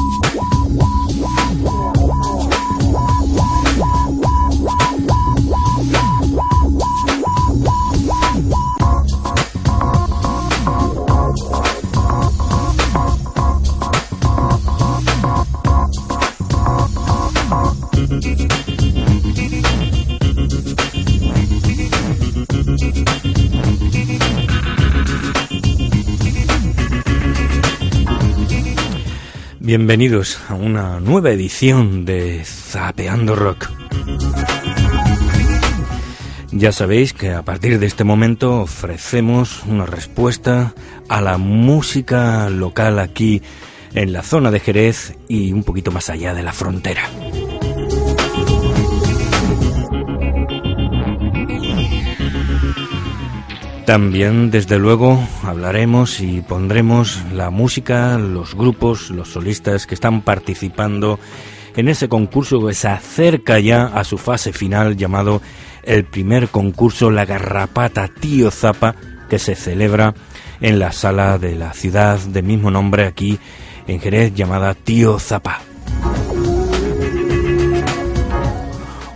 Yeah. Bienvenidos a una nueva edición de Zapeando Rock. Ya sabéis que a partir de este momento ofrecemos una respuesta a la música local aquí en la zona de Jerez y un poquito más allá de la frontera. También, desde luego, hablaremos y pondremos la música, los grupos, los solistas que están participando en ese concurso que se acerca ya a su fase final llamado el primer concurso La Garrapata Tío Zapa que se celebra en la sala de la ciudad de mismo nombre aquí en Jerez llamada Tío Zapa.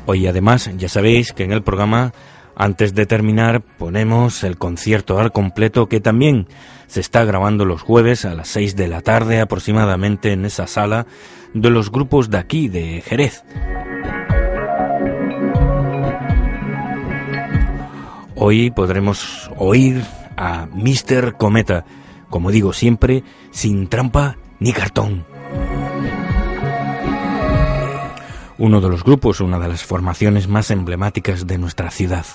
Hoy además ya sabéis que en el programa antes de terminar ponemos el concierto al completo que también se está grabando los jueves a las 6 de la tarde aproximadamente en esa sala de los grupos de aquí, de Jerez. Hoy podremos oír a Mr. Cometa, como digo siempre, sin trampa ni cartón. Uno de los grupos, una de las formaciones más emblemáticas de nuestra ciudad.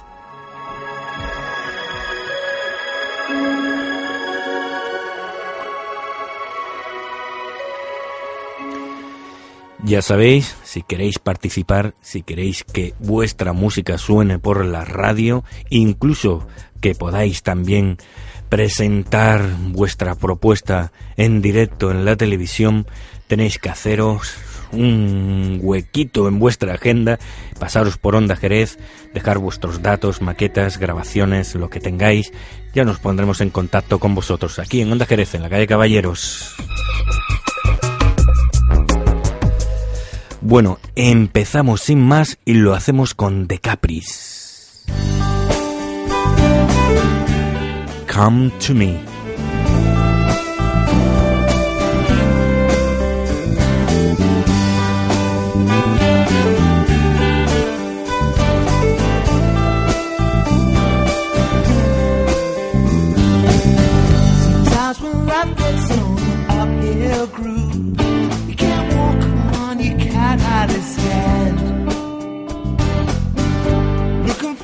Ya sabéis, si queréis participar, si queréis que vuestra música suene por la radio, incluso que podáis también presentar vuestra propuesta en directo en la televisión, tenéis que haceros un huequito en vuestra agenda, pasaros por Onda Jerez, dejar vuestros datos, maquetas, grabaciones, lo que tengáis, ya nos pondremos en contacto con vosotros aquí en Onda Jerez, en la calle Caballeros. Bueno, empezamos sin más y lo hacemos con The Capris. Come to me.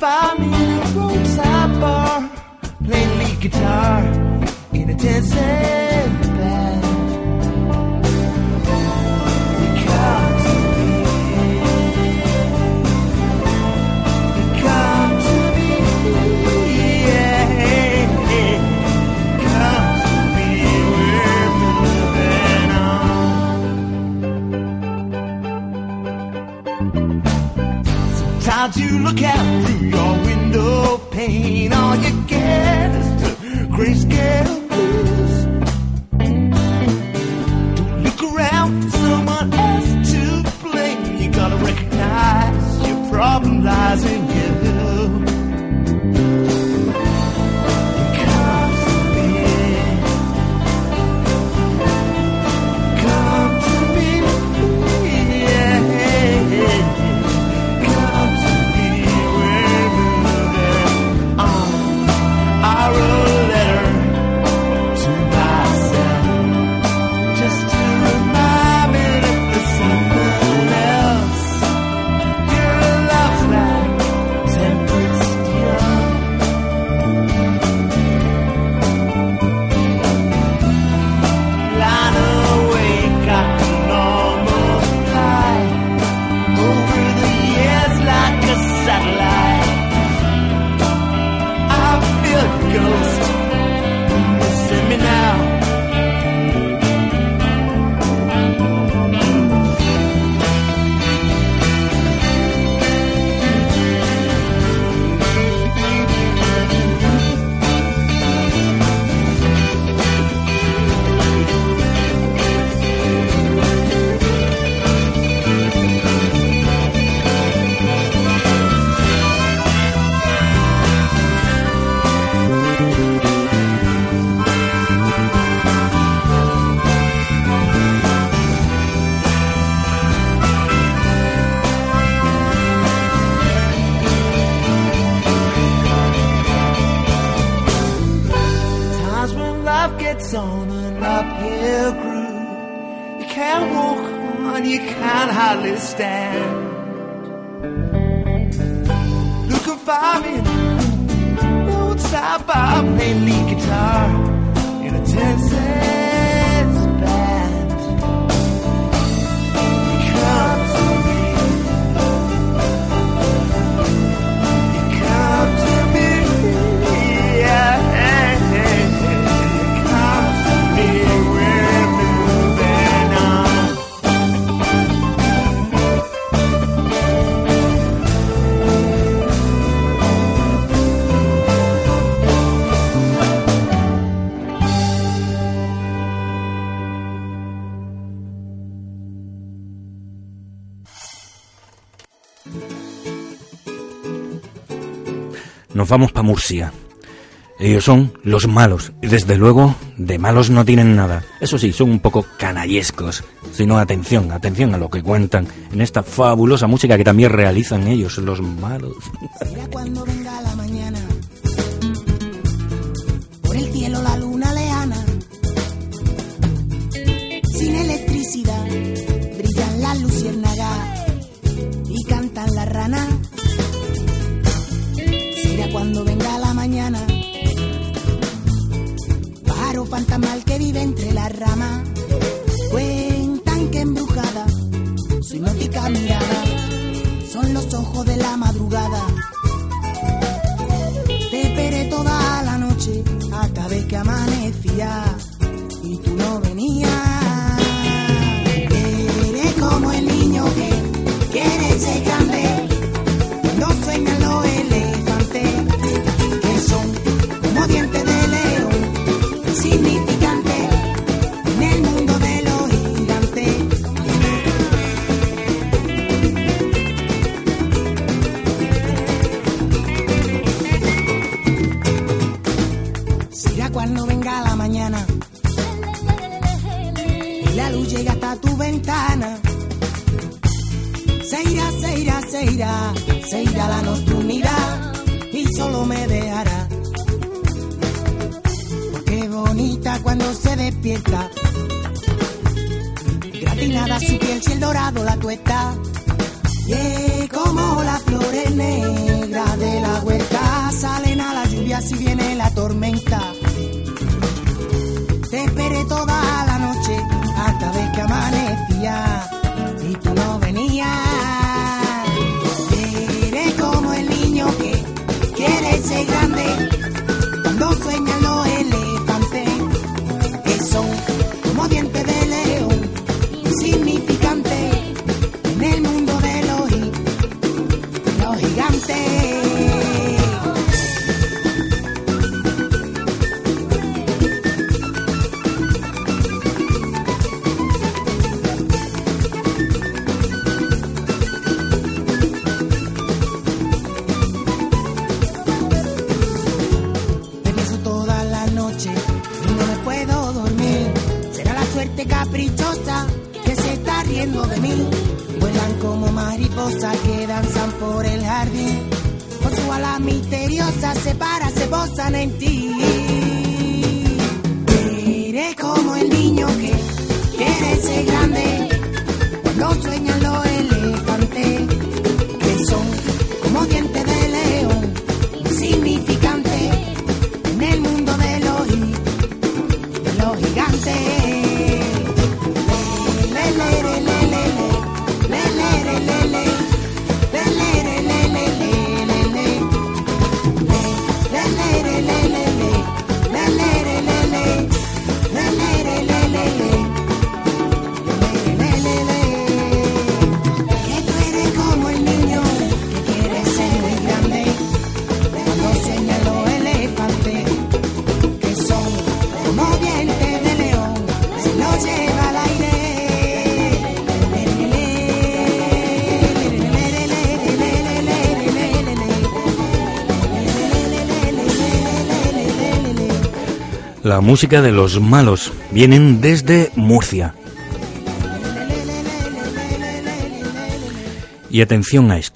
Find me in a roadside bar, playing lead guitar in a ten look out through your window pane, all you get one you can't hardly stand. Looking for me, roadside bar, playing lead guitar in a Texas Nos vamos para Murcia. Ellos son los malos y desde luego de malos no tienen nada. Eso sí, son un poco canallescos. Sino atención, atención a lo que cuentan en esta fabulosa música que también realizan ellos, los malos. Será cuando venga la fantasmal que vive entre las ramas. Cuentan que embrujada su hipnótica mirada son los ojos de la madrugada. Te esperé toda la noche hasta vez que amanecía y tú no venías. Eres como el niño que quiere ser Se irá, se irá, se irá, se irá la nocturnidad y solo me dejará. Porque bonita cuando se despierta. Gratinada su piel si el dorado la tuesta. Y como las flores negras de la huerta salen a la lluvia si viene la tormenta. Te esperé toda la música de los malos vienen desde Murcia. Y atención a esto.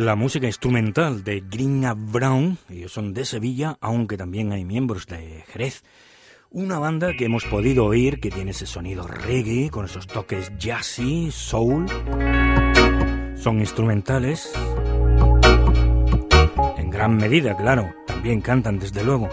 La música instrumental de Green Brown, ellos son de Sevilla, aunque también hay miembros de Jerez. Una banda que hemos podido oír que tiene ese sonido reggae, con esos toques jazzy, soul. Son instrumentales. En gran medida, claro. También cantan, desde luego.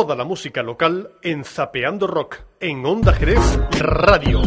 Toda la música local en Zapeando Rock, en Onda Jerez Radio.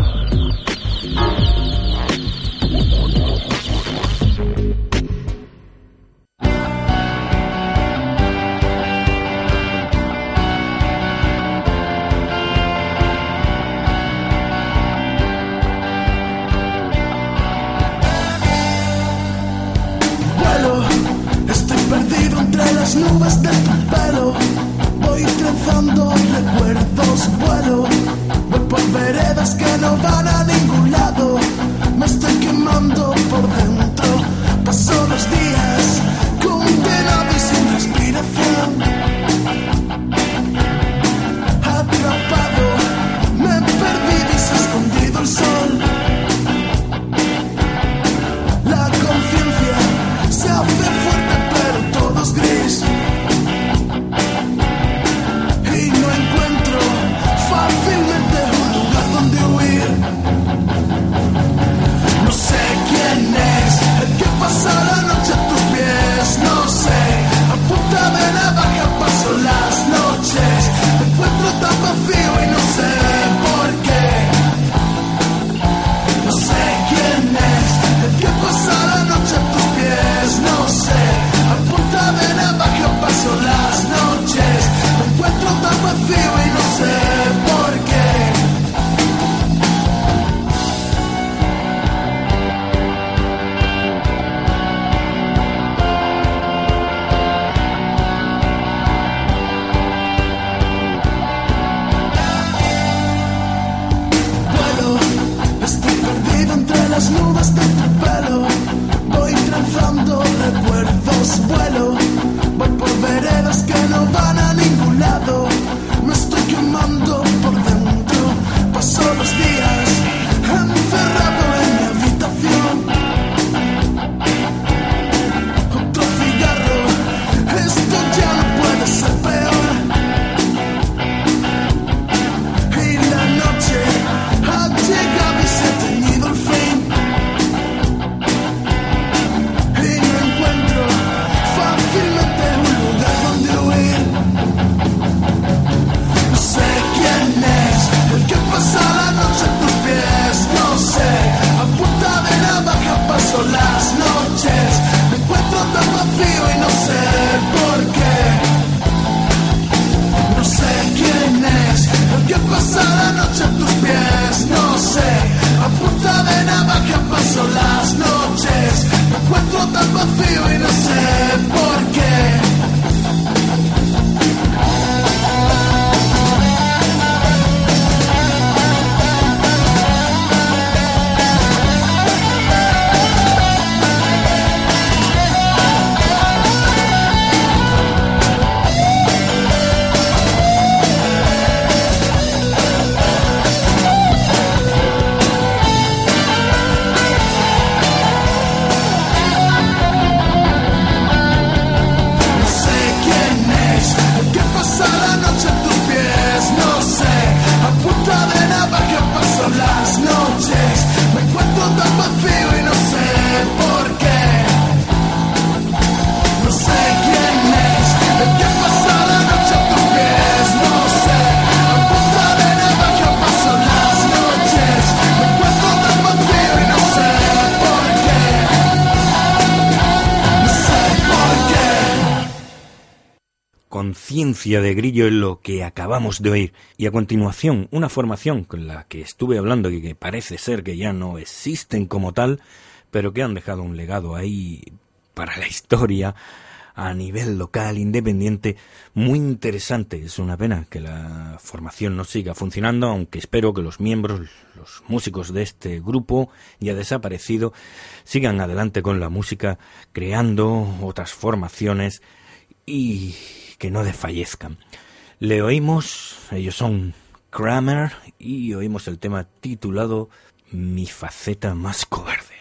conciencia de grillo en lo que acabamos de oír. Y a continuación, una formación con la que estuve hablando y que parece ser que ya no existen como tal, pero que han dejado un legado ahí para la historia a nivel local, independiente, muy interesante. Es una pena que la formación no siga funcionando, aunque espero que los miembros, los músicos de este grupo ya desaparecido, sigan adelante con la música, creando otras formaciones y que no desfallezcan. Le oímos, ellos son Kramer, y oímos el tema titulado Mi faceta más cobarde.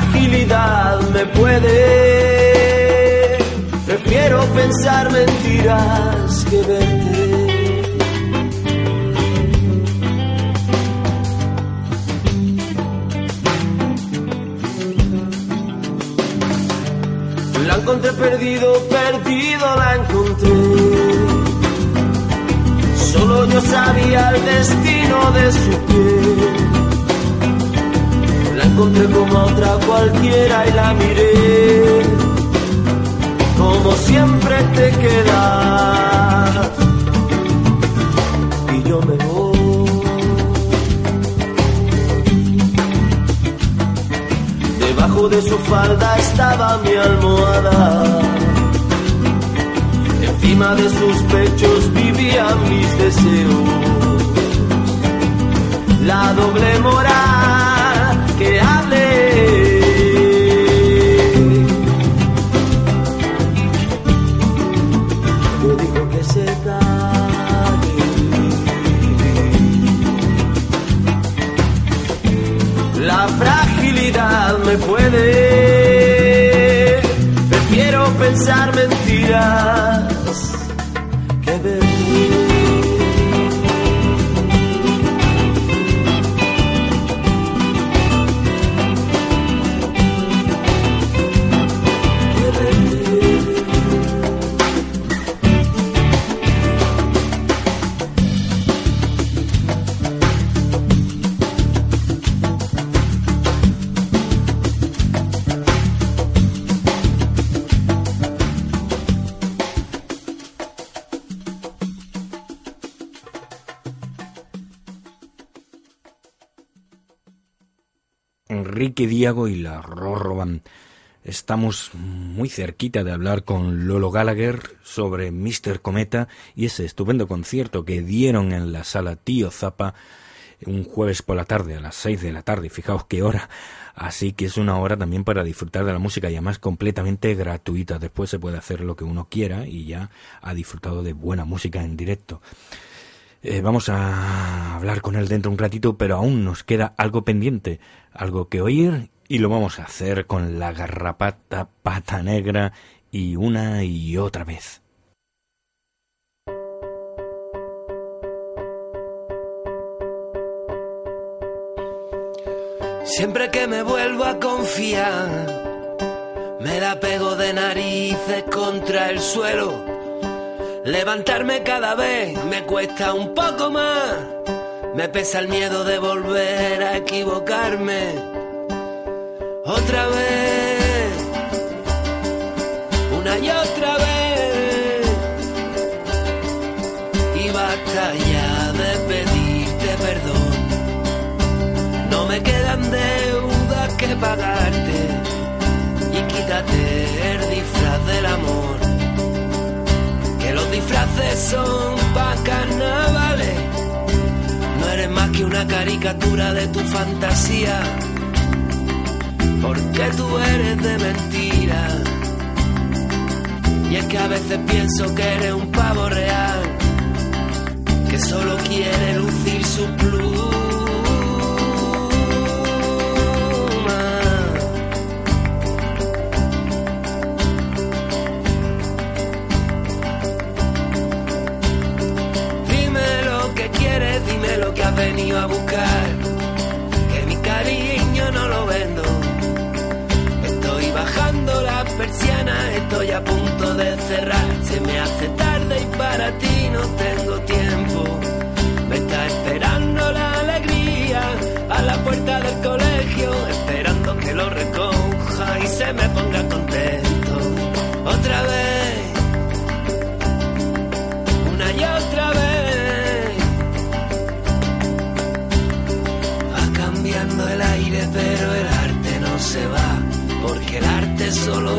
Fragilidad me puede. Prefiero pensar mentiras que verte. La encontré perdido, perdido la encontré. Solo yo sabía el destino de su piel. Encontré como otra cualquiera y la miré. Como siempre te quedas. Y yo me voy. Debajo de su falda estaba mi almohada. Encima de sus pechos vivían mis deseos. La doble moral me puede. Prefiero pensar mentiras Y la Rorro Band. Estamos muy cerquita de hablar con Lolo Gallagher sobre Mr. Cometa y ese estupendo concierto que dieron en la sala Tío Zapa un jueves por la tarde a las 6 de la tarde. Fijaos qué hora. Así que es una hora también para disfrutar de la música y además completamente gratuita. Después se puede hacer lo que uno quiera y ya ha disfrutado de buena música en directo. Eh, vamos a hablar con él dentro de un ratito, pero aún nos queda algo pendiente, algo que oír y lo vamos a hacer con la garrapata pata negra y una y otra vez. Siempre que me vuelvo a confiar, me da pego de narices contra el suelo. Levantarme cada vez me cuesta un poco más. Me pesa el miedo de volver a equivocarme. Otra vez, una y otra vez. Y basta ya de pedirte perdón. No me quedan deudas que pagarte. Y quítate el disfraz del amor. Que los disfraces son pa' carnavales. No eres más que una caricatura de tu fantasía. Porque tú eres de mentira. Y es que a veces pienso que eres un pavo real. Que solo quiere lucir su pluma.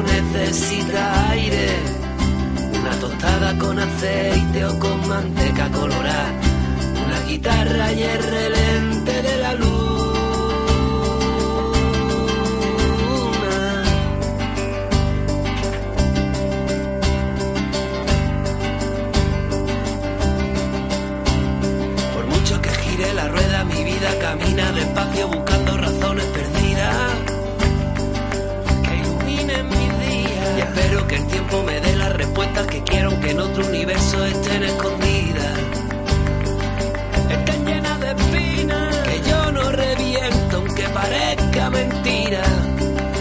Necesita aire. Una tostada con aceite o con manteca colorada. Una guitarra y el relente que en otro universo estén escondidas. Están llenas de espinas que yo no reviento, aunque parezca mentira.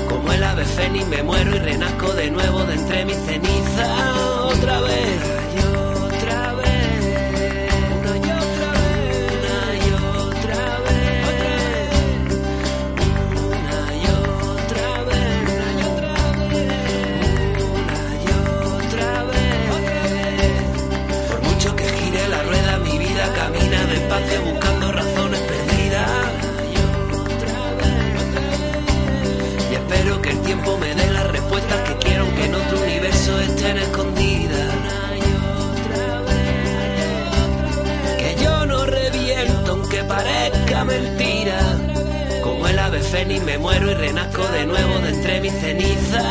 Como el ave fénix me muero y renazco de nuevo de entre mis cenizas otra vez. Y mentira. Como el ave fénix me muero y renazco de nuevo de entre mis cenizas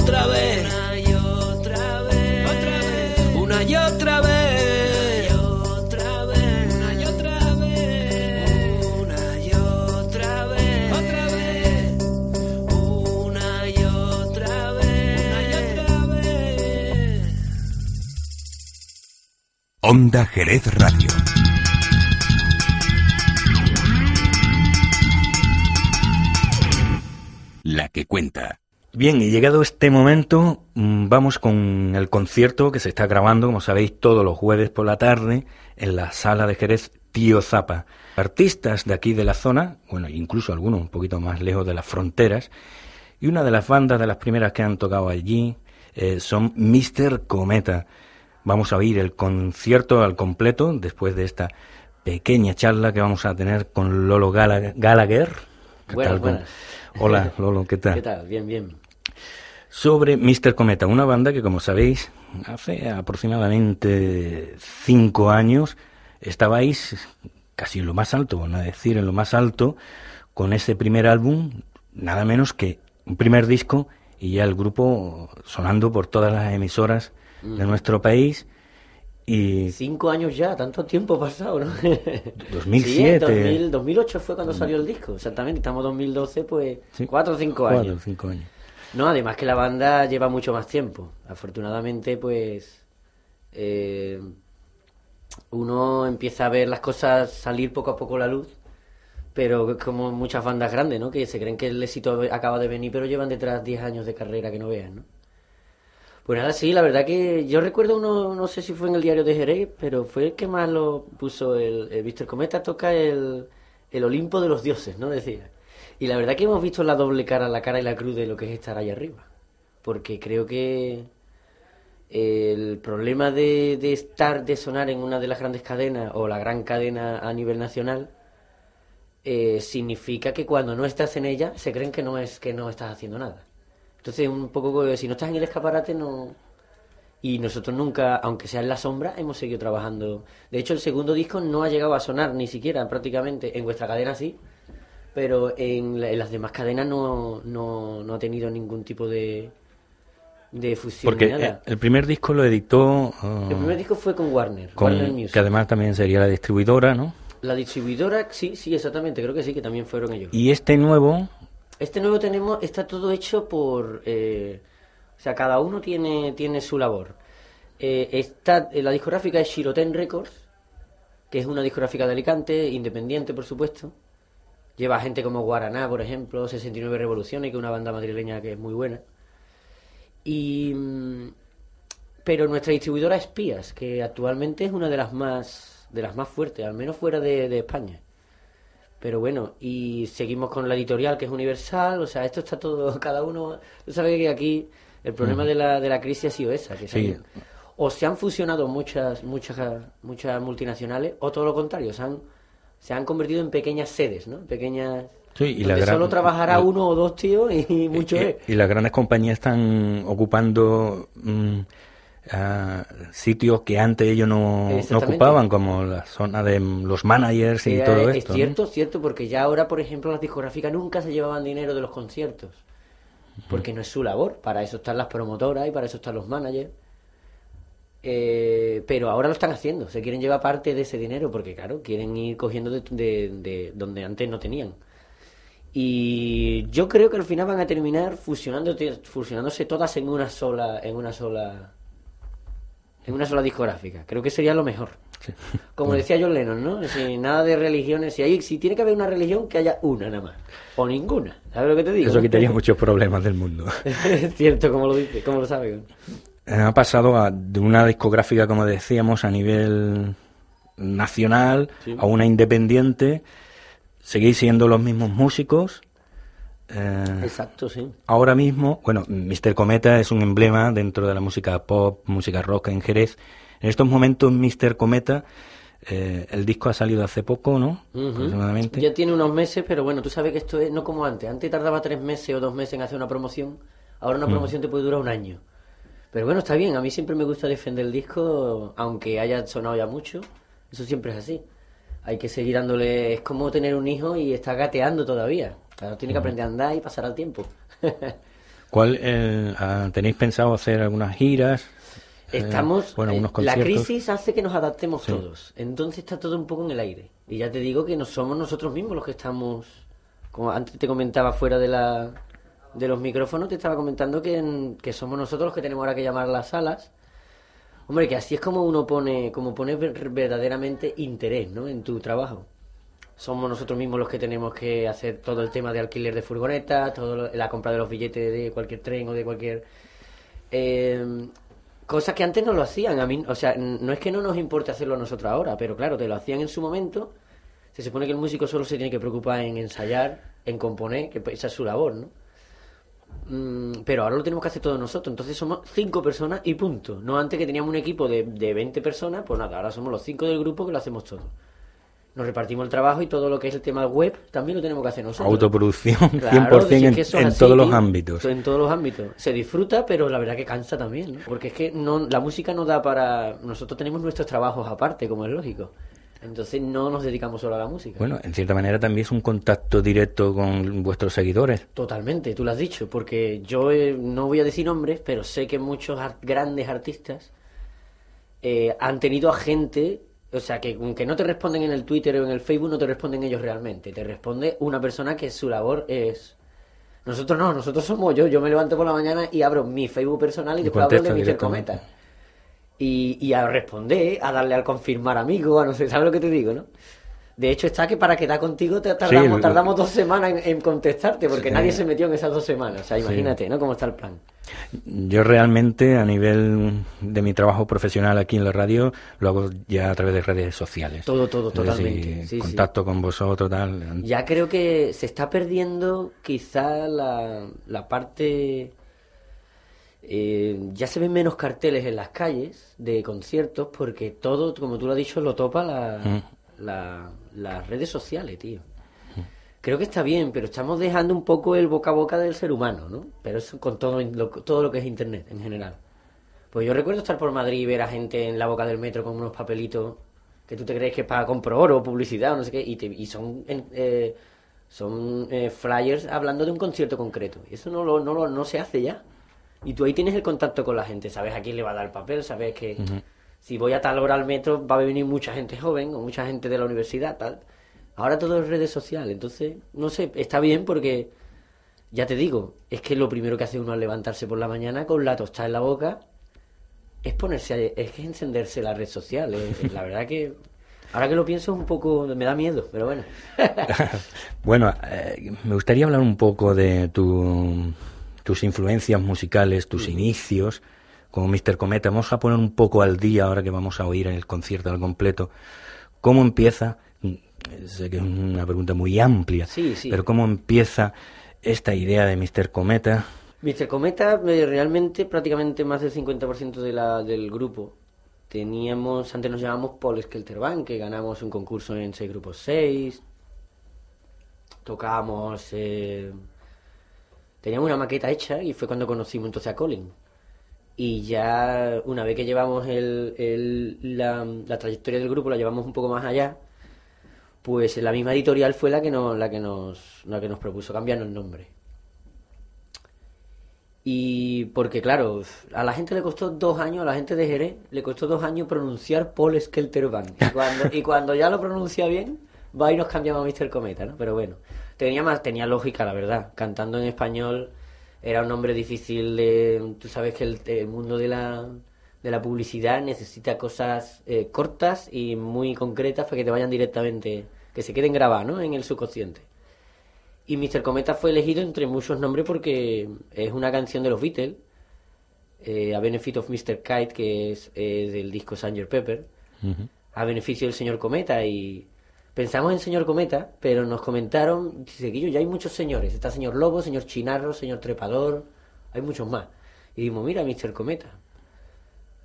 otra vez. Una y otra vez. Una y otra vez. Una y otra vez. Una y otra que cuenta. Bien, y llegado este momento, mm, vamos con el concierto que se está grabando, como sabéis, todos los jueves por la tarde en la sala de Jerez Tío Zapa. Artistas de aquí de la zona, bueno, incluso algunos un poquito más lejos de las fronteras, y una de las bandas de las primeras que han tocado allí eh, son Mr. Cometa. Vamos a oír el concierto al completo después de esta pequeña charla que vamos a tener con Lolo Gallagher. ¿Qué Buenas, tal? buenas. Hola, Lolo, ¿qué tal? ¿Qué tal? Bien, bien. sobre Mr. Cometa, una banda que, como sabéis, hace aproximadamente cinco años estabais casi en lo más alto, por no decir en lo más alto, con ese primer álbum, nada menos que un primer disco y ya el grupo sonando por todas las emisoras de Mm. nuestro país y Cinco años ya, tanto tiempo ha pasado, ¿no? 2007. Sí, 2000 2008 fue cuando salió el disco, exactamente. Estamos en 2012, pues Sí. cuatro o cinco cuatro años. o cinco años. No, además que la banda lleva mucho más tiempo. Afortunadamente, pues eh, uno empieza a ver las cosas salir poco a poco a la luz, pero es como muchas bandas grandes, ¿no? Que se creen que el éxito acaba de venir, pero llevan detrás 10 años de carrera que no vean, ¿no? Pues nada, sí, la verdad que yo recuerdo uno, no sé si fue en el diario de Jerez, pero fue el que más lo puso el, el Víctor Cometa toca el, el Olimpo de los dioses, ¿no? Decía. Y la verdad que hemos visto la doble cara, la cara y la cruz de lo que es estar ahí arriba. Porque creo que el problema de, de estar, de sonar en una de las grandes cadenas o la gran cadena a nivel nacional, eh, significa que cuando no estás en ella se creen que no es que no estás haciendo nada. Entonces un poco si no estás en el escaparate no y nosotros nunca, aunque sea en la sombra, hemos seguido trabajando. De hecho, el segundo disco no ha llegado a sonar ni siquiera prácticamente en vuestra cadena sí, pero en, la- en las demás cadenas no, no, no ha tenido ningún tipo de de fusión Porque ni nada. eh, el primer disco lo editó El primer disco fue con Warner, con- Warner Music. que además también sería la distribuidora, ¿no? La distribuidora, sí, sí, exactamente, creo que sí, que también fueron ellos. Y este nuevo, Este nuevo tenemos, está todo hecho por, eh, o sea, cada uno tiene, tiene su labor. Eh, está, eh, la discográfica es Shiroten Records, que es una discográfica de Alicante, independiente, por supuesto. Lleva gente como Guaraná, por ejemplo, 69 Revoluciones, que es una banda madrileña que es muy buena. Y, mm, pero nuestra distribuidora es Pías, que actualmente es una de las más, de las más fuertes, al menos fuera de, de España. Pero bueno, y seguimos con la editorial que es universal, o sea, esto está todo, cada uno, tú sabes que aquí el problema de, la, de la crisis ha sido esa, que se Sí. han- o se han fusionado muchas, muchas, muchas multinacionales, o todo lo contrario, se han, se han convertido en pequeñas sedes, ¿no? Pequeñas... Sí, y la gran- solo trabajará uno o dos tíos y mucho y, es. y las grandes compañías están ocupando mm, sitios que antes ellos no, no ocupaban, como la zona de los managers y Eh, todo es esto. ¿no? cierto, cierto, porque ya ahora, por ejemplo, las discográficas nunca se llevaban dinero de los conciertos. Porque no es su labor. Para eso están las promotoras y para eso están los managers. Eh, pero ahora lo están haciendo. Se quieren llevar parte de ese dinero porque, claro, quieren ir cogiendo de, de- de donde antes no tenían. Y yo creo que al final van a terminar fusionando, fusionándose todas en una sola, en una sola, en una sola discográfica. Creo que sería lo mejor. Como decía John Lennon, ¿no? Si nada de religiones. Si, hay, si tiene que haber una religión, que haya una nada más. O ninguna. ¿Sabes lo que te digo? Eso quitaría muchos problemas del mundo. es cierto, como lo dice, como lo sabe. Eh, ha pasado a- de una discográfica, como decíamos, a nivel nacional Sí. a una independiente. Seguís siendo los mismos músicos. Eh, Exacto, sí. ahora mismo, bueno, Mr. Cometa es un emblema dentro de la música pop, música rock en Jerez. En estos momentos, Mr. Cometa, eh, el disco ha salido hace poco, ¿no? Aproximadamente. Ya tiene unos meses, pero bueno, tú sabes que esto es no como antes. Antes tardaba tres meses o dos meses en hacer una promoción. Ahora una promoción te puede durar un año. Pero bueno, está bien. A mí siempre me gusta defender el disco, aunque haya sonado ya mucho. Eso siempre es así. Hay que seguir dándole. Es como tener un hijo y está gateando todavía. Claro, tiene que aprender a andar y pasar al tiempo. ¿Cuál, eh, ah, ¿Tenéis pensado hacer algunas giras? Eh, Estamos. bueno, eh, unos la conciertos. crisis hace que nos adaptemos Sí. todos. Entonces está todo un poco en el aire. Y ya te digo que no somos nosotros mismos los que estamos. Como antes te comentaba fuera de la de los micrófonos, te estaba comentando que, en- que somos nosotros los que tenemos ahora que llamar a las salas. Hombre, que así es como uno pone, como pone ver- verdaderamente interés, ¿no? En tu trabajo. Somos nosotros mismos los que tenemos que hacer todo el tema de alquiler de furgonetas, todo lo- la compra de los billetes de cualquier tren o de cualquier eh, cosas que antes no lo hacían. A mí, o sea, no es que no nos importe hacerlo nosotros ahora, pero claro, te lo hacían en su momento. Se supone que el músico solo se tiene que preocupar en ensayar, en componer, que pues, esa es su labor, ¿no? Mm, pero ahora lo tenemos que hacer todos nosotros. Entonces somos cinco personas y punto. No antes que teníamos un equipo de, de 20 personas, pues nada, ahora somos los cinco del grupo que lo hacemos todo. Nos repartimos el trabajo y todo lo que es el tema web también lo tenemos que hacer nosotros. Autoproducción, Claro, 100% si es en, que eso es en así, todos los ámbitos. En todos los ámbitos. Se disfruta, pero la verdad que cansa también, ¿no? Porque es que no, la música no da para... Nosotros tenemos nuestros trabajos aparte, como es lógico. Entonces no nos dedicamos solo a la música. Bueno, en cierta manera también es un contacto directo con vuestros seguidores. Totalmente, tú lo has dicho, porque yo eh, no voy a decir nombres, pero sé que muchos grandes artistas eh, han tenido a gente, o sea, que aunque no te responden en el Twitter o en el Facebook, no te responden ellos realmente, te responde una persona que su labor es... Nosotros no, nosotros somos yo, yo me levanto por la mañana y abro mi Facebook personal y, Y después hablo de Mr. Cometa. Y, y a responder, a darle al confirmar amigo, a no sé, ¿sabes lo que te digo, no? De hecho, está que para quedar contigo te tardamos, tardamos dos semanas en, en contestarte, porque Sí. nadie se metió en esas dos semanas. O sea, Sí. imagínate, ¿no? Cómo está el plan. Yo realmente, a nivel de mi trabajo profesional aquí en la radio, lo hago ya a través de redes sociales. Todo, todo, Es totalmente. Contacto con vosotros, tal. Ya creo que se está perdiendo quizá la, la parte... eh, ya se ven menos carteles en las calles de conciertos porque todo, como tú lo has dicho, lo topa la, Mm. la- las redes sociales, tío. Creo que está bien, pero estamos dejando un poco el boca a boca del ser humano, ¿no? Pero eso con todo lo, todo lo que es Internet en general. Pues yo recuerdo estar por Madrid y ver a gente en la boca del metro con unos papelitos que tú te crees que es para comprar oro publicidad o no sé qué, y, te- y son, eh, son eh, flyers hablando de un concierto concreto. Y eso no, lo, no, lo, no se hace ya. Y tú ahí tienes el contacto con la gente, sabes a quién le va a dar el papel, sabes que si voy a tal hora al metro va a venir mucha gente joven o mucha gente de la universidad, tal. Ahora todo es redes sociales, entonces, no sé, está bien porque, ya te digo, es que lo primero que hace uno al levantarse por la mañana con la tostada en la boca es ponerse, a- es que encenderse la red social. es- la verdad que, ahora que lo pienso, es un poco, me da miedo, pero bueno. Bueno, eh, me gustaría hablar un poco de tu- tus influencias musicales, tus inicios como Mr. Cometa. Vamos a poner un poco al día ahora que vamos a oír el concierto al completo. ¿Cómo empieza? sé que es una pregunta muy amplia, Sí, sí. pero ¿cómo empieza esta idea de Mr. Cometa? Mr. Cometa, eh, realmente prácticamente más del 50% de la, del grupo. Teníamos, antes nos llamábamos Paul Skelterbank, que ganamos un concurso en seis grupos 6. Tocábamos, eh, teníamos una maqueta hecha y fue cuando conocimos entonces a Colin. Y ya una vez que llevamos el, el- la, la trayectoria del grupo, la llevamos un poco más allá, pues la misma editorial fue la que nos, la que nos, la que nos propuso cambiarnos el nombre. Y porque, claro, a la gente le costó dos años, a la gente de Jerez le costó dos años pronunciar Paul Skelterbank. Y cuando, y cuando ya lo pronuncia bien, va y nos cambiamos a Mr. Cometa, ¿no? Pero bueno, tenía más, tenía lógica, la verdad. Cantando en español era un nombre difícil de... Tú sabes que el, el mundo de la, de la publicidad necesita cosas eh, cortas y muy concretas para que te vayan directamente, que se queden grabadas, ¿no? En el subconsciente. Y Mr. Cometa fue elegido entre muchos nombres porque es una canción de los Beatles, eh, a benefit of Mr. Kite, que es eh, del disco Sanger Pepper, a beneficio del señor Cometa. Y pensamos en señor Cometa, pero nos comentaron, dice ya hay muchos señores. Está señor Lobo, señor Chinarro, señor Trepador, hay muchos más. Y dijimos, mira, Mr. Cometa.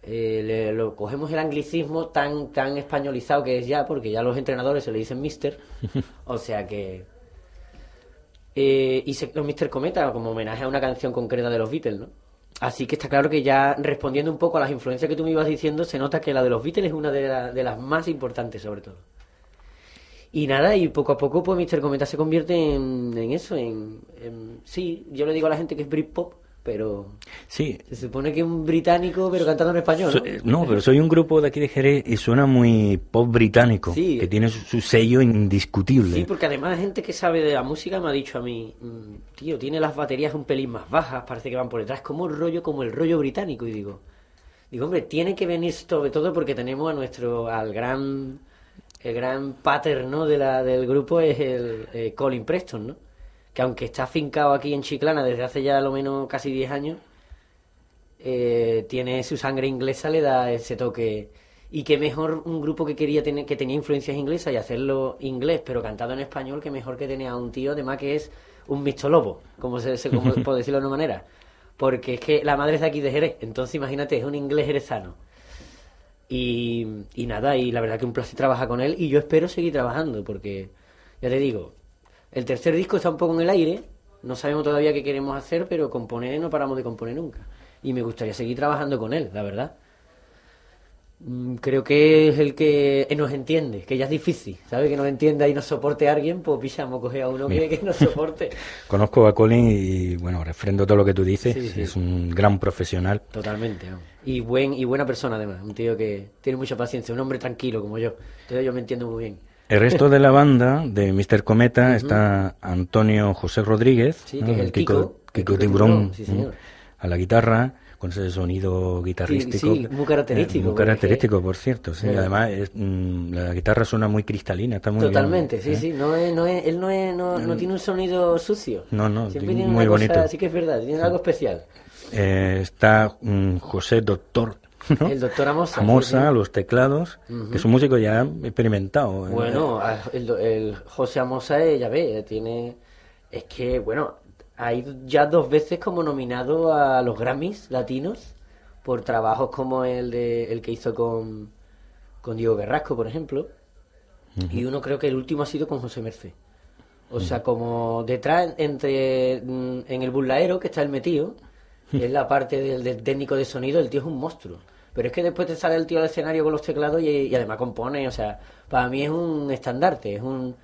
Eh, le- lo, cogemos el anglicismo tan, tan españolizado que es ya, porque ya los entrenadores se le dicen Mister. o sea que eh, y se, los Mr. Cometa como homenaje a una canción concreta de los Beatles, ¿no? Así que está claro que ya respondiendo un poco a las influencias que tú me ibas diciendo, se nota que la de los Beatles es una de, la- de las más importantes, sobre todo. Y nada, y poco a poco, pues Mr. Cometa se convierte en, en eso, en, en- Sí, yo le digo a la gente que es Britpop, pero Sí, se supone que es un británico, pero cantando en español, So- ¿no? eh, no, pero soy un grupo de aquí de Jerez y suena muy pop británico, Sí. que tiene su, su sello indiscutible. Sí, porque además gente que sabe de la música me ha dicho a mí, mm, tío, tiene las baterías un pelín más bajas, parece que van por detrás, como el rollo, como el rollo británico. Y digo, digo, hombre, tiene que venir sobre todo porque tenemos a nuestro, al gran, el gran pater, ¿no? De la, del grupo es el eh, Colin Preston, ¿no? Que aunque está afincado aquí en Chiclana desde hace ya lo menos casi 10 años, eh, tiene su sangre inglesa, le da ese toque. Y que mejor un grupo que quería tener, que tenía influencias inglesas y hacerlo inglés, pero cantado en español, que mejor que tener a un tío, además que es un mixto lobo, como se, se- como por decirlo de una manera. Porque es que la madre es de aquí de Jerez, entonces imagínate, es un inglés jerezano. Y, y nada, y la verdad que un placer trabajar con él y yo espero seguir trabajando porque, ya te digo, el tercer disco está un poco en el aire, no sabemos todavía qué queremos hacer, pero componer no paramos de componer nunca. Y me gustaría seguir trabajando con él, la verdad. Mm, Creo que es el que nos entiende, que ya es difícil, ¿sabes? Que nos entienda y nos soporte a alguien, pues pillamos, coge a uno que, que nos soporte. Conozco a Colin y, bueno, refrendo todo lo que tú dices, Sí, sí. es un gran profesional. Totalmente. vamos. Y buen y buena persona además, un tío que tiene mucha paciencia, un hombre tranquilo como yo. Entonces yo me entiendo muy bien. El resto de la banda de Mr. Cometa está Antonio José Rodríguez, Sí, ¿no? que es el Kiko, Kiko el Kiko Tiburón, Tiburón. ¿no? a la guitarra, con ese sonido guitarrístico. sí, muy característico, Eh, muy característico, por cierto. Sí, Sí. además es, mm, la guitarra suena muy cristalina, está muy bien, Totalmente, sí, ¿eh? sí. No es, no es, él no, es, no, no tiene un sonido sucio. No, no, Siempre tiene- muy una cosa- bonito. sí que es verdad, tiene algo especial. Eh, está mm, José Doctor, ¿no? El doctor Amosa. Amosa, sí, sí. los teclados, que es un músico ya experimentado. ¿eh? Bueno, el, el José Amosa, eh, ya ve, tiene... Es que, bueno, ha ido ya dos veces como nominado a los Grammys latinos por trabajos como el de el que hizo con, con Diego Guerrasco, por ejemplo. Y uno creo que el último ha sido con José Merced. O sea, como detrás, entre mm, en el burlaero que está el metido, que es la parte del, del técnico de sonido, el tío es un monstruo. Pero es que después te sale el tío al escenario con los teclados y, y además compone, o sea, para mí es un estandarte, es un...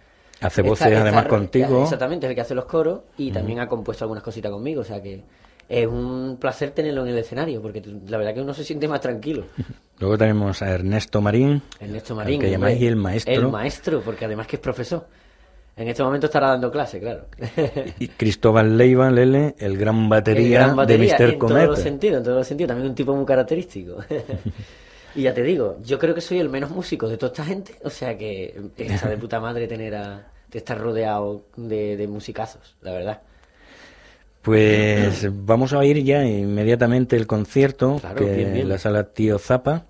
Hace está- voces está- además contigo. Exactamente, es el que hace los coros y también ha compuesto algunas cositas conmigo, o sea que es un placer tenerlo en el escenario, porque la verdad que uno se siente más tranquilo. Luego tenemos a Ernesto Marín, Ernesto al Marín. que llamáis el maestro, El maestro, porque además que es profesor. En este momento estará dando clase, claro. y Cristóbal Leiva, Lele, el gran batería, El gran batería, de Mr. en todos Cometa. los sentidos, en todos los sentidos. También un tipo muy característico. y ya te digo, yo creo que soy el menos músico de toda esta gente. O sea que está de puta madre tener a, de estar rodeado de, de musicazos, la verdad. Pues vamos a oír ya inmediatamente el concierto Claro, que bien, bien. en la sala Tío Zapa,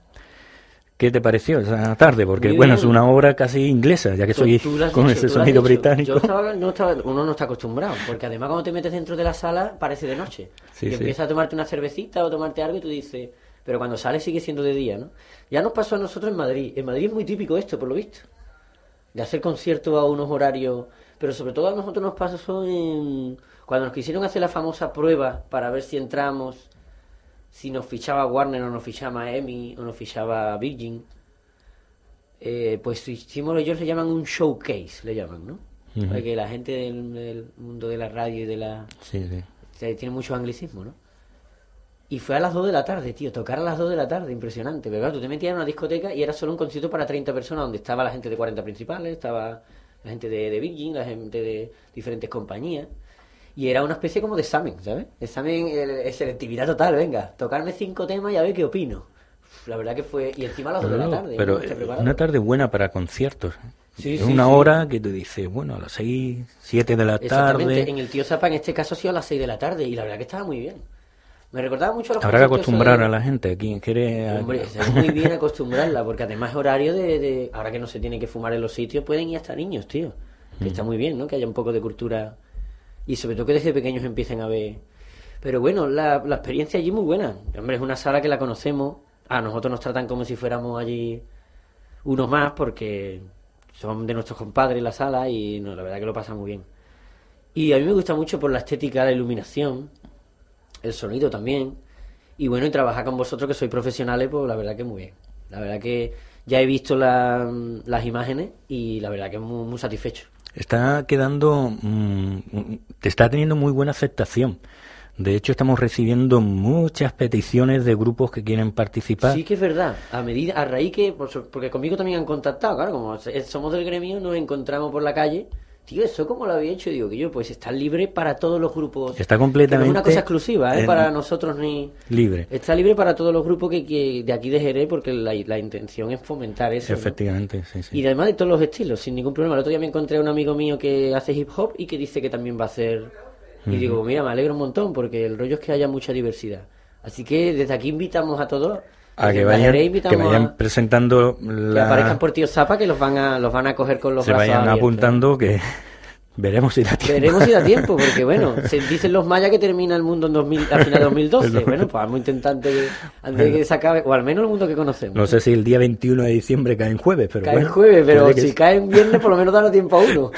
¿Qué te pareció esa tarde? Porque, bueno, es una obra casi inglesa, ya que soy con dicho, ese sonido británico. Yo estaba- no estaba- uno no está acostumbrado, porque además cuando te metes dentro de la sala parece de noche. Sí, y sí. empiezas a tomarte una cervecita o tomarte algo y tú dices, pero cuando sales sigue siendo de día, ¿no? Ya nos pasó a nosotros en Madrid. En Madrid es muy típico esto, por lo visto. De hacer conciertos a unos horarios, pero sobre todo a nosotros nos pasó en... cuando nos quisieron hacer la famosa prueba para ver si entramos, si nos fichaba Warner o nos fichaba Emmy o nos fichaba Virgin. Eh, pues hicimos, ellos le llaman un showcase, le llaman, ¿no? Porque la gente del, del mundo de la radio y de la... Sí, sí. o sea, tiene mucho anglicismo, ¿no? Y fue a las 2 de la tarde, tío, tocar a las 2 de la tarde, impresionante. Pero claro, tú te metías en una discoteca y era solo un concierto para 30 personas, donde estaba la gente de 40 principales, estaba la gente de, de Virgin, la gente de diferentes compañías. Y era una especie como de examen, ¿sabes? Examen, eh, selectividad total, venga, tocarme cinco temas y a ver qué opino. Uf, La verdad que fue... Y encima a las 2 de la tarde. Pero ¿no? Está eh, una tarde buena para conciertos. ¿eh? Sí, es sí, una sí. hora que tú dices, bueno, a las 6, 7 de la Exactamente, tarde. en el Tío Zapa en este caso ha sido a las 6 de la tarde y la verdad que estaba muy bien. Me recordaba mucho a los Habrá que acostumbrar de- a la gente aquí en Jerez. a- Hombre, está muy bien acostumbrarla, porque además es horario de, de- Ahora que no se tiene que fumar en los sitios, pueden ir hasta niños, tío. Que está muy bien, ¿no? Que haya un poco de cultura. Y sobre todo que desde pequeños empiecen a ver... Pero bueno, la, la experiencia allí muy buena. Hombre, es una sala que la conocemos. A nosotros nos tratan como si fuéramos allí unos más, porque son de nuestros compadres la sala y no, la verdad que lo pasa muy bien. Y a mí me gusta mucho por la estética, la iluminación, el sonido también. Y bueno, y trabajar con vosotros que sois profesionales, pues la verdad que muy bien. La verdad que ya he visto la- las imágenes y la verdad que muy, muy satisfecho. Está quedando, mm, te está teniendo muy buena aceptación. De hecho, estamos recibiendo muchas peticiones de grupos que quieren participar. Sí que es verdad. A medida, a raíz que, porque conmigo también han contactado, claro, como somos del gremio, nos encontramos por la calle. Tío, eso como lo había hecho, digo que yo, pues está libre para todos los grupos. Está Que no es completamente una cosa exclusiva, ¿eh? Para nosotros ni. libre. Está libre para todos los grupos que, que de aquí de Jerez, porque la, la intención es fomentar eso. ¿no? Efectivamente, sí, sí. Y además de todos los estilos, sin ningún problema. El otro día me encontré a un amigo mío que hace hip hop y que dice que también va a hacer. Y digo, mira, me alegro un montón porque el rollo es que haya mucha diversidad. Así que desde aquí invitamos a todos. A que vayan, que vayan a- presentando que la... aparezcan por Tío Zapa que los van a, los van a coger con los se brazos vayan abiertos. apuntando que veremos si da tiempo. Veremos si da tiempo, porque bueno, se dicen los mayas que termina el mundo en 2000, a final de 2012. bueno, pues vamos a intentar antes, de- que se acabe, o al menos el mundo que conocemos. No sé si el día 21 de diciembre cae en jueves, pero cae bueno. en jueves, pero que si cae en viernes, por lo menos dará tiempo a uno.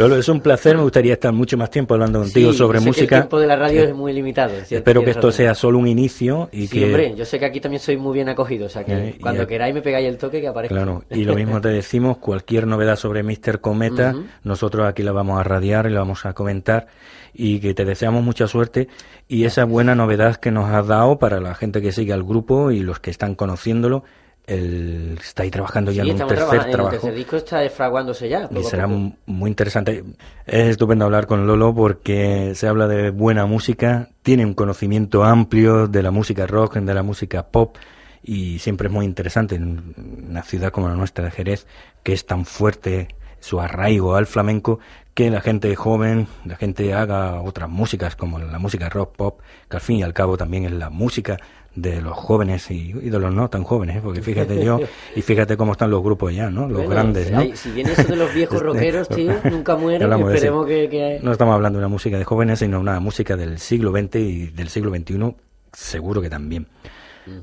Lolo, es un placer, me gustaría estar mucho más tiempo hablando contigo Sí, sobre sé que música. el tiempo de la radio es muy limitado. Espero que esto razón. sea solo un inicio y Sí, que hombre, yo sé que aquí también soy muy bien acogido, o sea que Eh, y cuando a- queráis me pegáis el toque que aparezca. Claro, y lo mismo te decimos, cualquier novedad sobre Mr. Cometa, nosotros aquí la vamos a radiar y la vamos a comentar y que te deseamos mucha suerte y esa buena novedad que nos has dado para la gente que sigue al grupo y los que están conociéndolo, el, está ahí trabajando ya en un tercer el trabajo. tercer disco está fraguándose ya. Y será muy interesante. Es estupendo hablar con Lolo porque se habla de buena música, tiene un conocimiento amplio de la música rock, de la música pop y siempre es muy interesante en una ciudad como la nuestra de Jerez, que es tan fuerte su arraigo al flamenco, que la gente joven, la gente haga otras músicas como la música rock pop, que al fin y al cabo también es la música de los jóvenes y, y de los no tan jóvenes, ¿eh? porque fíjate yo y fíjate cómo están los grupos ya, ¿no? Los Bueno, grandes, si ¿no? hay- si viene eso de los viejos rockeros, tío, nunca mueren, esperemos que- que- No estamos hablando de una música de jóvenes, sino una música del siglo XX y del siglo XXI, seguro que también.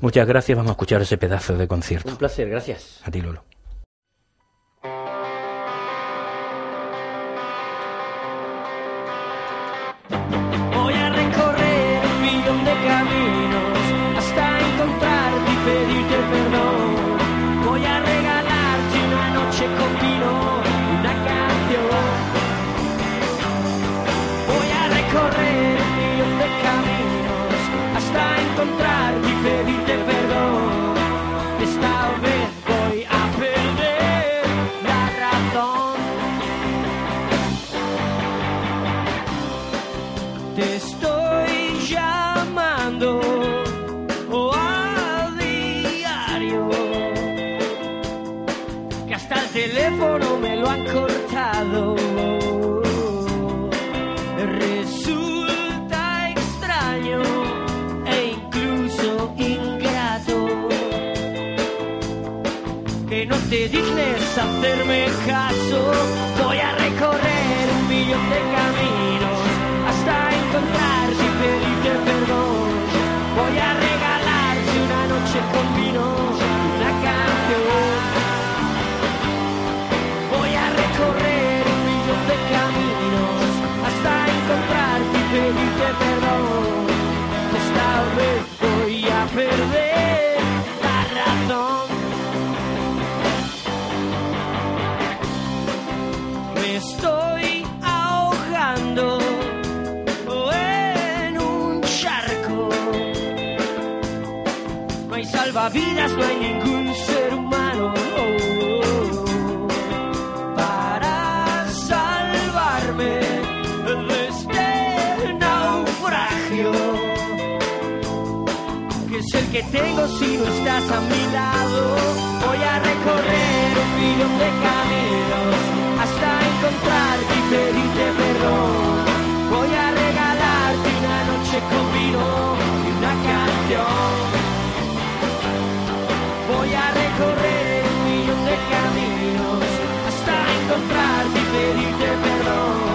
Muchas gracias, vamos a escuchar ese pedazo de concierto. Un placer, gracias. A ti, Lolo. Cortado. Resulta extraño e incluso ingrato pedirles hacerme caso. Voy a recorrer un millón de caminos hasta encontrarte y pedirte perdón. Voy a regalarte una noche con vino, una canción. Perdón. Esta vez voy a perder la razón. Me estoy ahogando en un charco. No hay salvavidas, no Que tengo si no estás a mi lado. Voy a recorrer un millón de caminos hasta encontrarte y pedirte perdón. Voy a regalarte una noche con vino y una canción. Voy a recorrer un millón de caminos hasta encontrarte y pedirte perdón.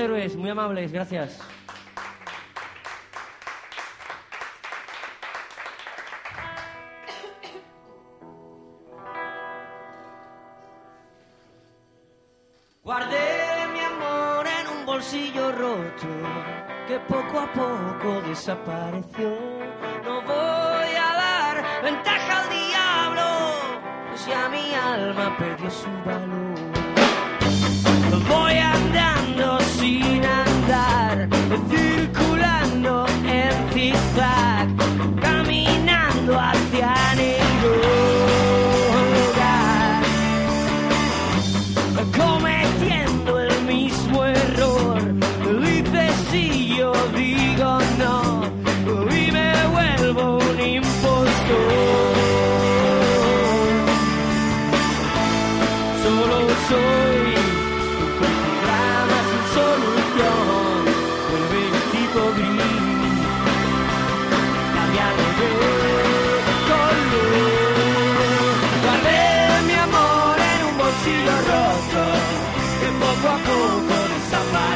héroes, muy amables, gracias. roupa e sapato.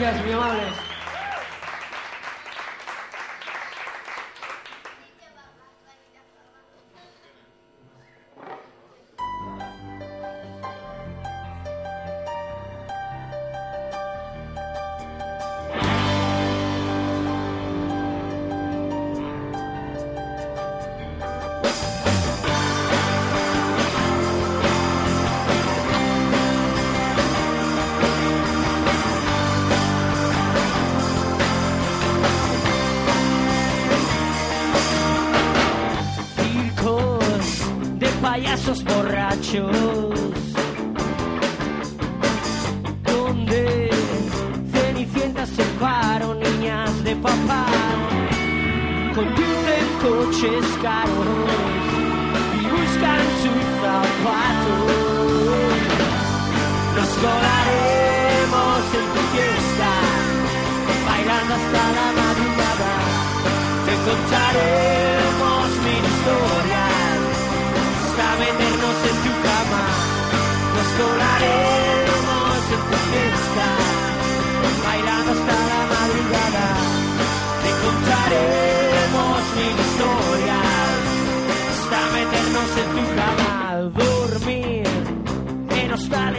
gracias, mi are.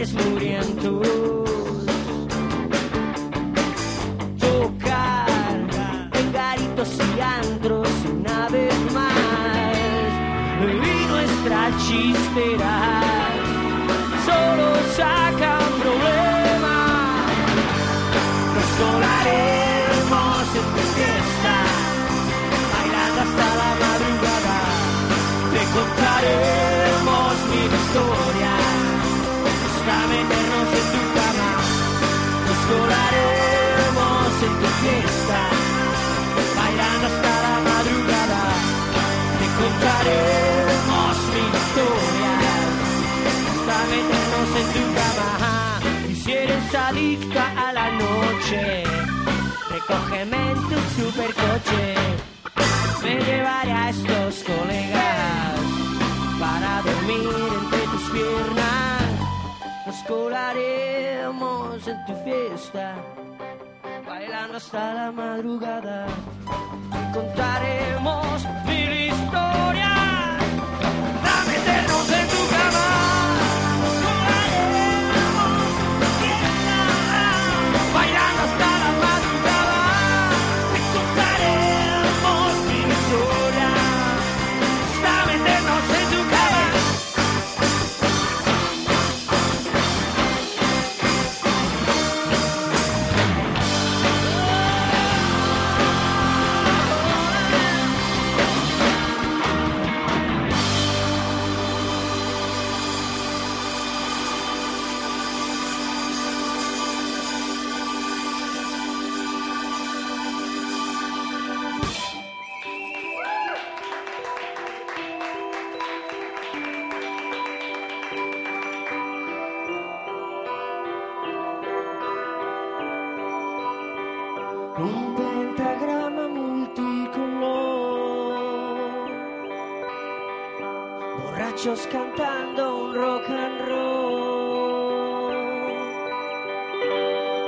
mares murientos. Tocar en garitos y antros una vez más. Y nuestra chistera solo sacan problemas. Nos colaremos entre fiesta, bailando hasta la madrugada. Te contaremos mi historia. Lloraremos en tu fiesta, bailando hasta la madrugada, te contaremos mi historia, hasta meternos en tu cama. Y si eres adicta a la noche, recógeme en tu supercoche, me llevaré a estos colegas para dormir entre tus piernas. Colaremos en tu fiesta, bailando hasta la madrugada. Y contaremos mil historias meternos en tu cama. Cantando un rock and roll.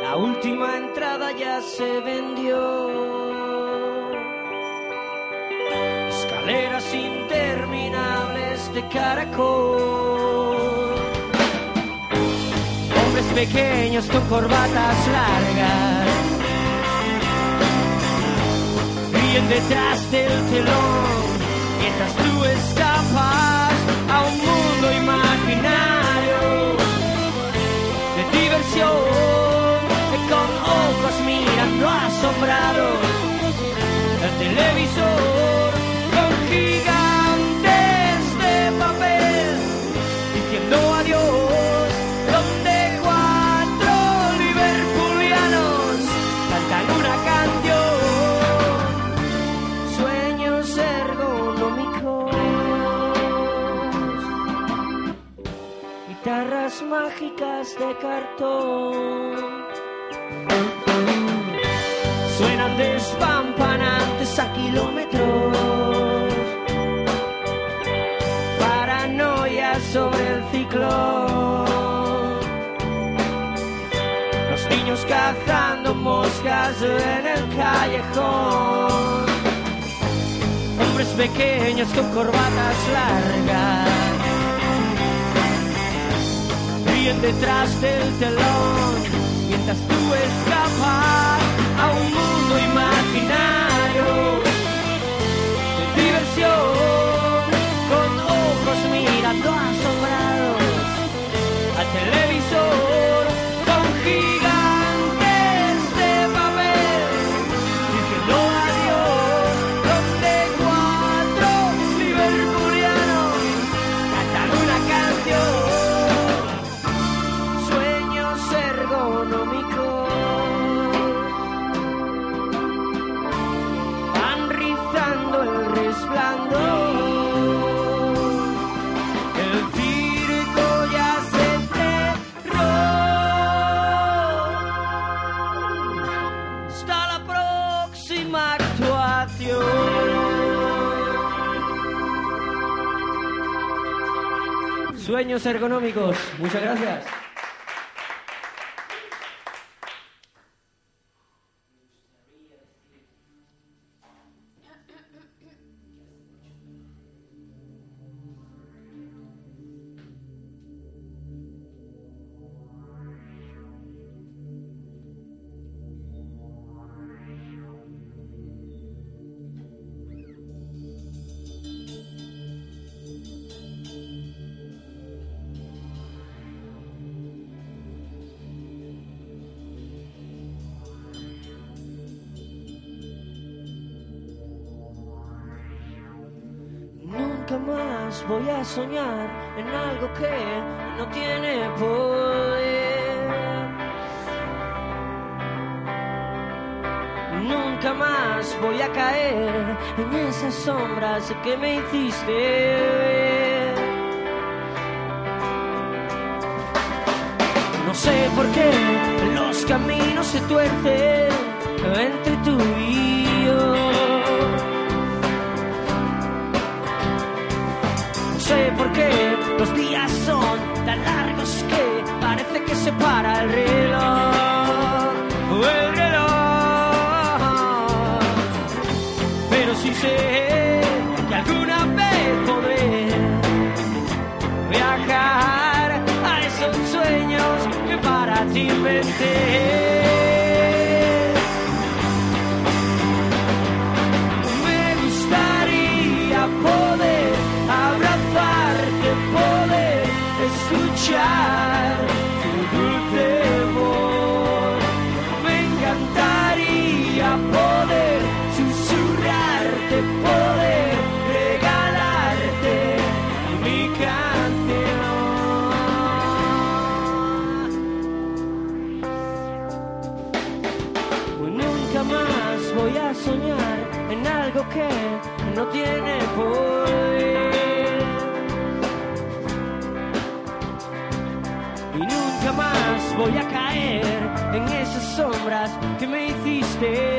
La última entrada ya se vendió. Escaleras interminables de caracol. Hombres pequeños con corbatas largas. ríen detrás del telón mientras tú escapas suenan despampanantes a kilómetros, paranoia sobre el ciclón. Los niños cazando moscas en el callejón. Hombres pequeños con corbatas largas ríen detrás del telón. Mientras tú escapas a un mundo imaginario de diversión con ojos mirando asombrados al televisor con Sueños ergonómicos. Muchas gracias. sombras que me hiciste. No sé por qué los caminos se tuercen entre tú y yo. No sé por qué los días son tan largos que parece que se para el reloj. day.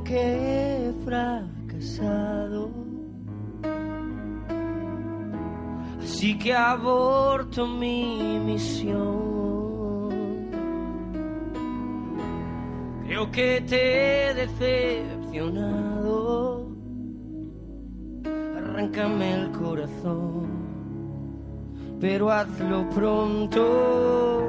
que he fracasado. Así que aborto mi misión. Creo que te he decepcionado. Arráncame el corazón, pero hazlo pronto.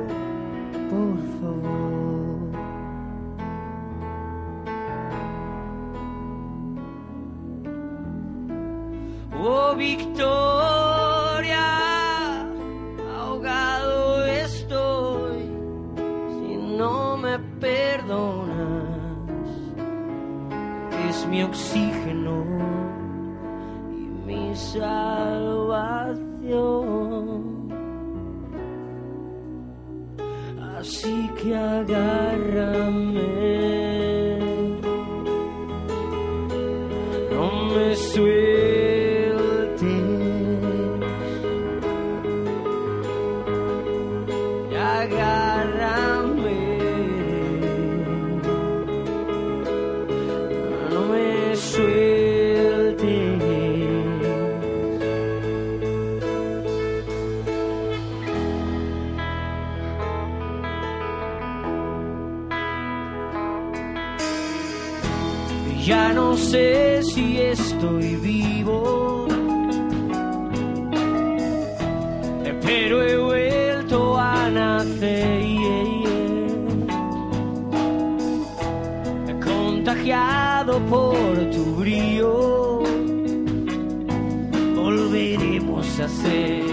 Volveremos a ser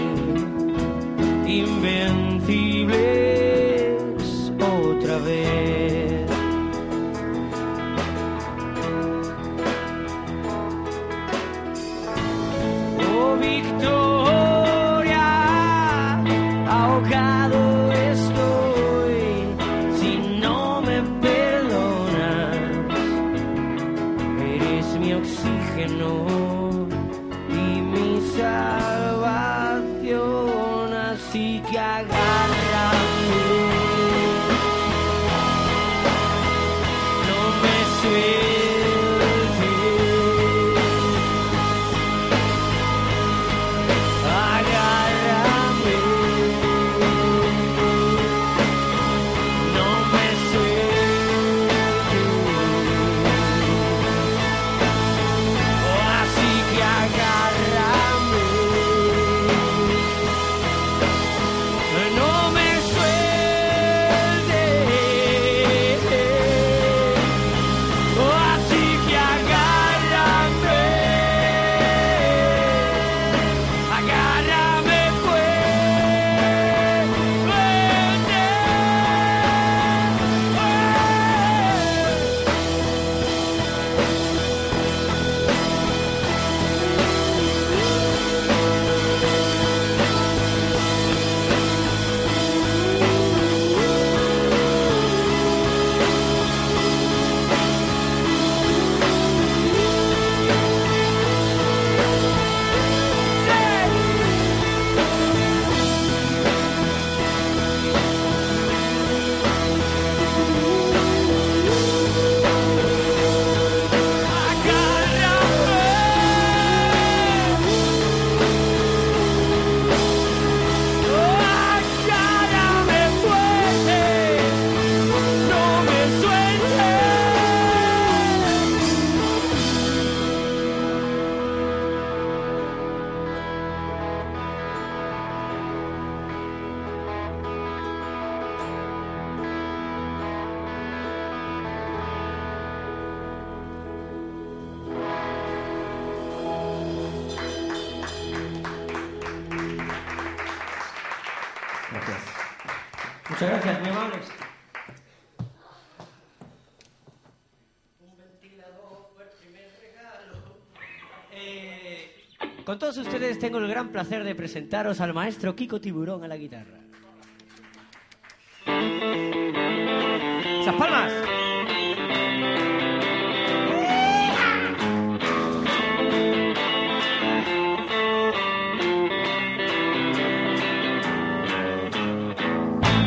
tengo el gran placer de presentaros al maestro Kiko Tiburón a la guitarra. ¡Esas palmas!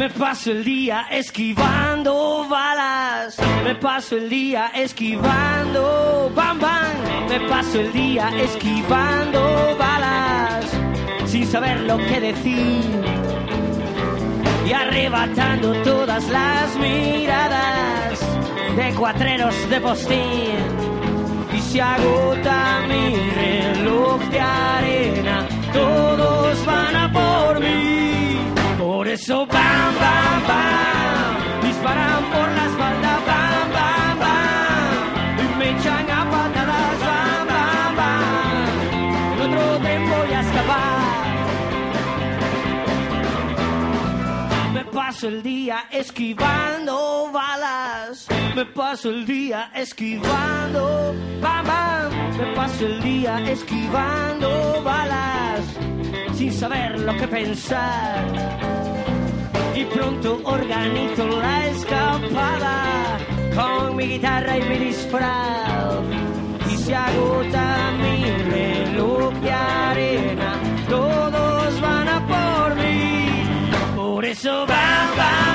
Me paso el día esquivando balas, me paso el día esquivando bam bam, me paso el día esquivando balas, sin saber lo que decir y arrebatando todas las miradas de cuatreros de postín. Y se agota mi reloj de arena, todos van a por mí. Por eso bam, bam, bam, paso el día esquivando balas. Me paso el día esquivando. Bam, bam. Me paso el día esquivando balas. Sin saber lo que pensar. Y pronto organizo la escapada. Con mi guitarra y mi disfraz. Y se agota mi reloj de arena. Todos van. Por eso bam,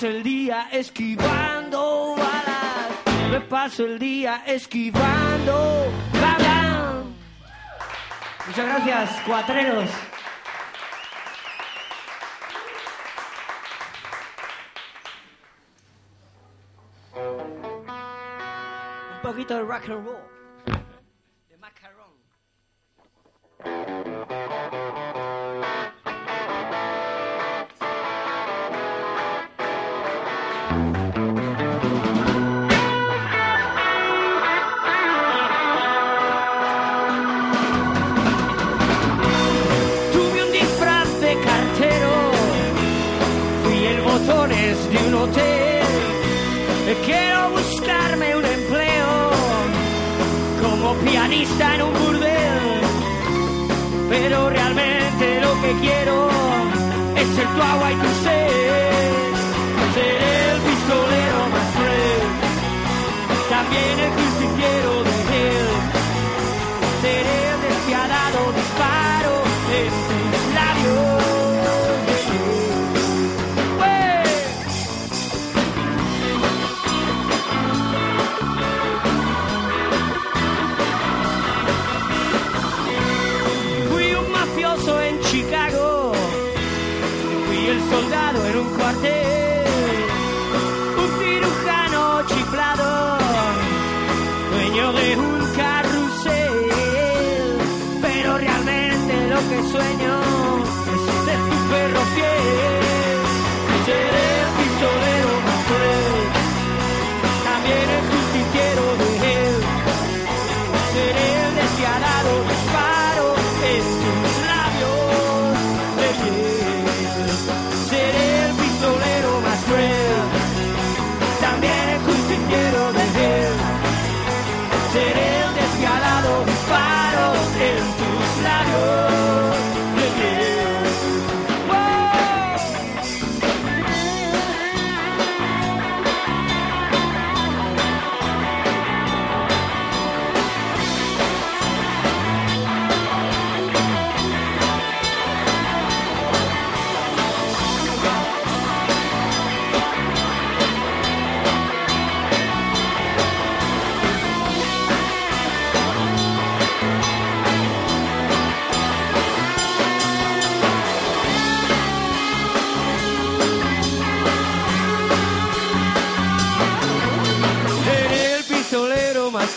paso el día esquivando balas, me paso el día esquivando balas. Muchas gracias, cuatreros. Un poquito de rock and roll. all I can say.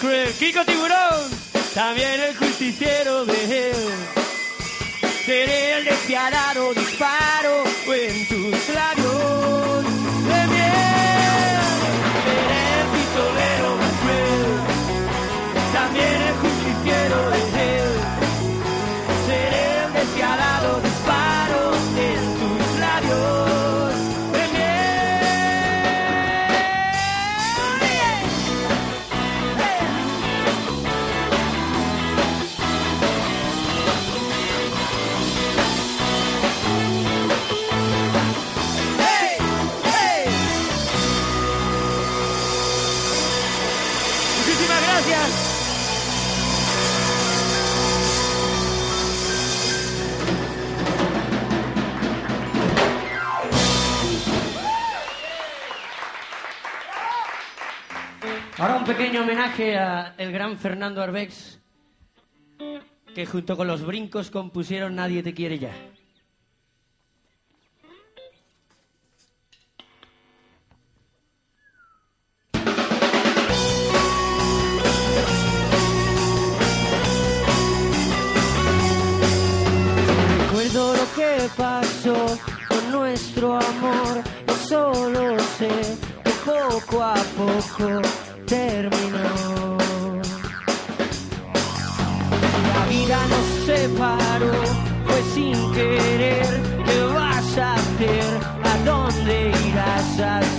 cruel. Kiko Tiburón, también el justiciero de él. Seré el despiadado disparo en tus labios. Ahora un pequeño homenaje a el gran Fernando Arbex, que junto con los brincos compusieron Nadie te quiere ya. Recuerdo lo que pasó con nuestro amor, yo solo sé que poco a poco terminó. La vida nos separó, fue sin querer. ¿Qué vas a hacer? ¿A dónde irás a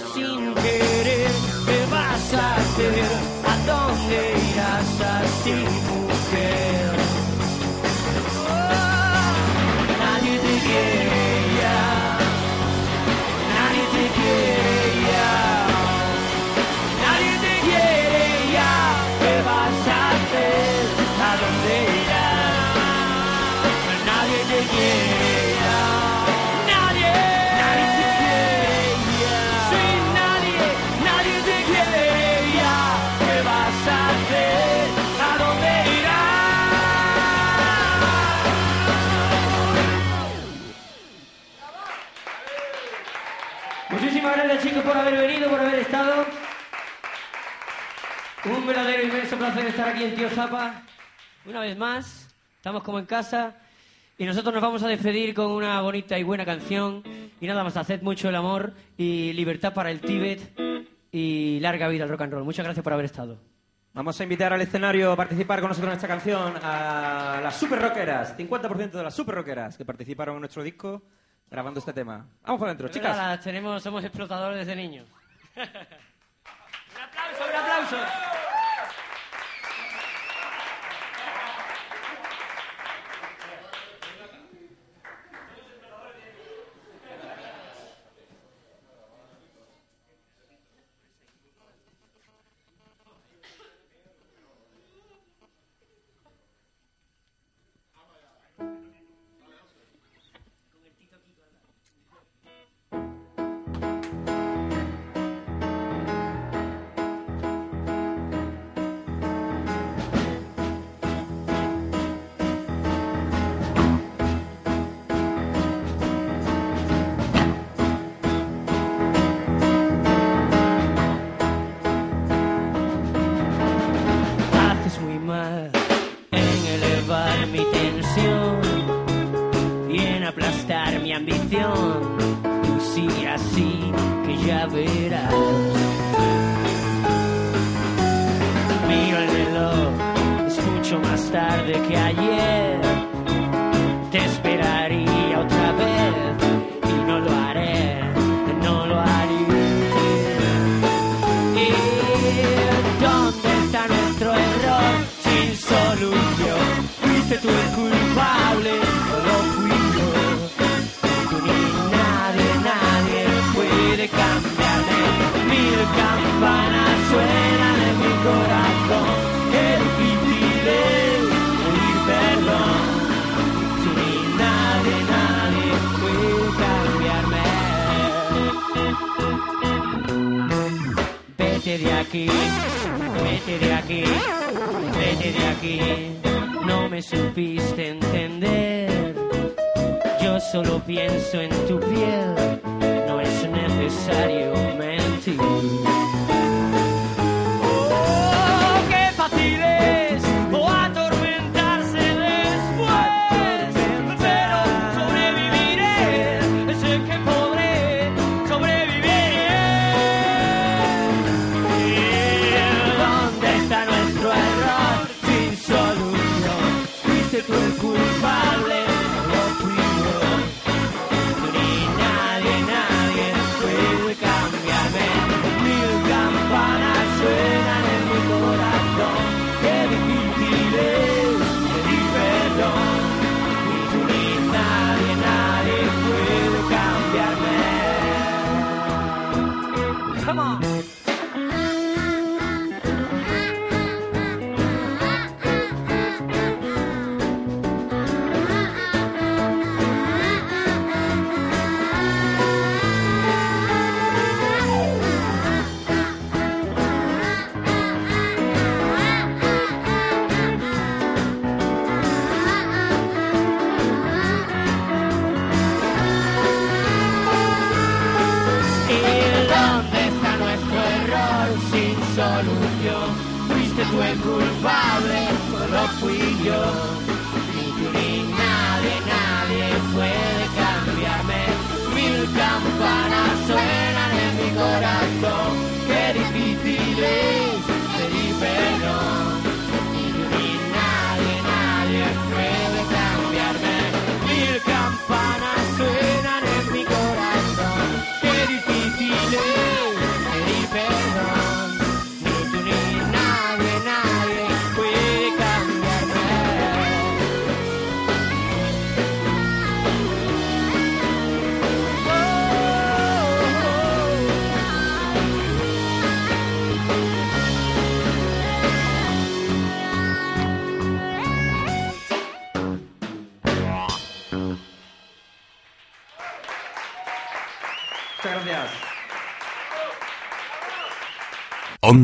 fue sin querer. ¿Qué vas a hacer? ¿A dónde irás así, por haber venido, por haber estado. Un verdadero inmenso placer estar aquí en Tío Zapa. Una vez más, estamos como en casa. Y nosotros nos vamos a despedir con una bonita y buena canción. Y nada más, haced mucho el amor y libertad para el Tíbet y larga vida al rock and roll. Muchas gracias por haber estado. Vamos a invitar al escenario a participar con nosotros en esta canción a las super rockeras, 50% de las super rockeras que participaron en nuestro disco grabando este tema. Vamos para adentro, De chicas. las tenemos, somos explotadores desde niños. un aplauso, un aplauso. Campanas suenan en mi corazón. Qué difícil es pedir perdón. Ni nadie, nadie puede cambiarme. Vete de aquí, vete de aquí, vete de aquí. No me supiste entender. Yo solo pienso en tu piel. Es necesario mentir. Oh, qué fácil es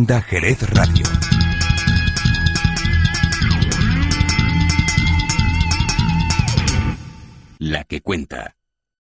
Onda Jerez Radio.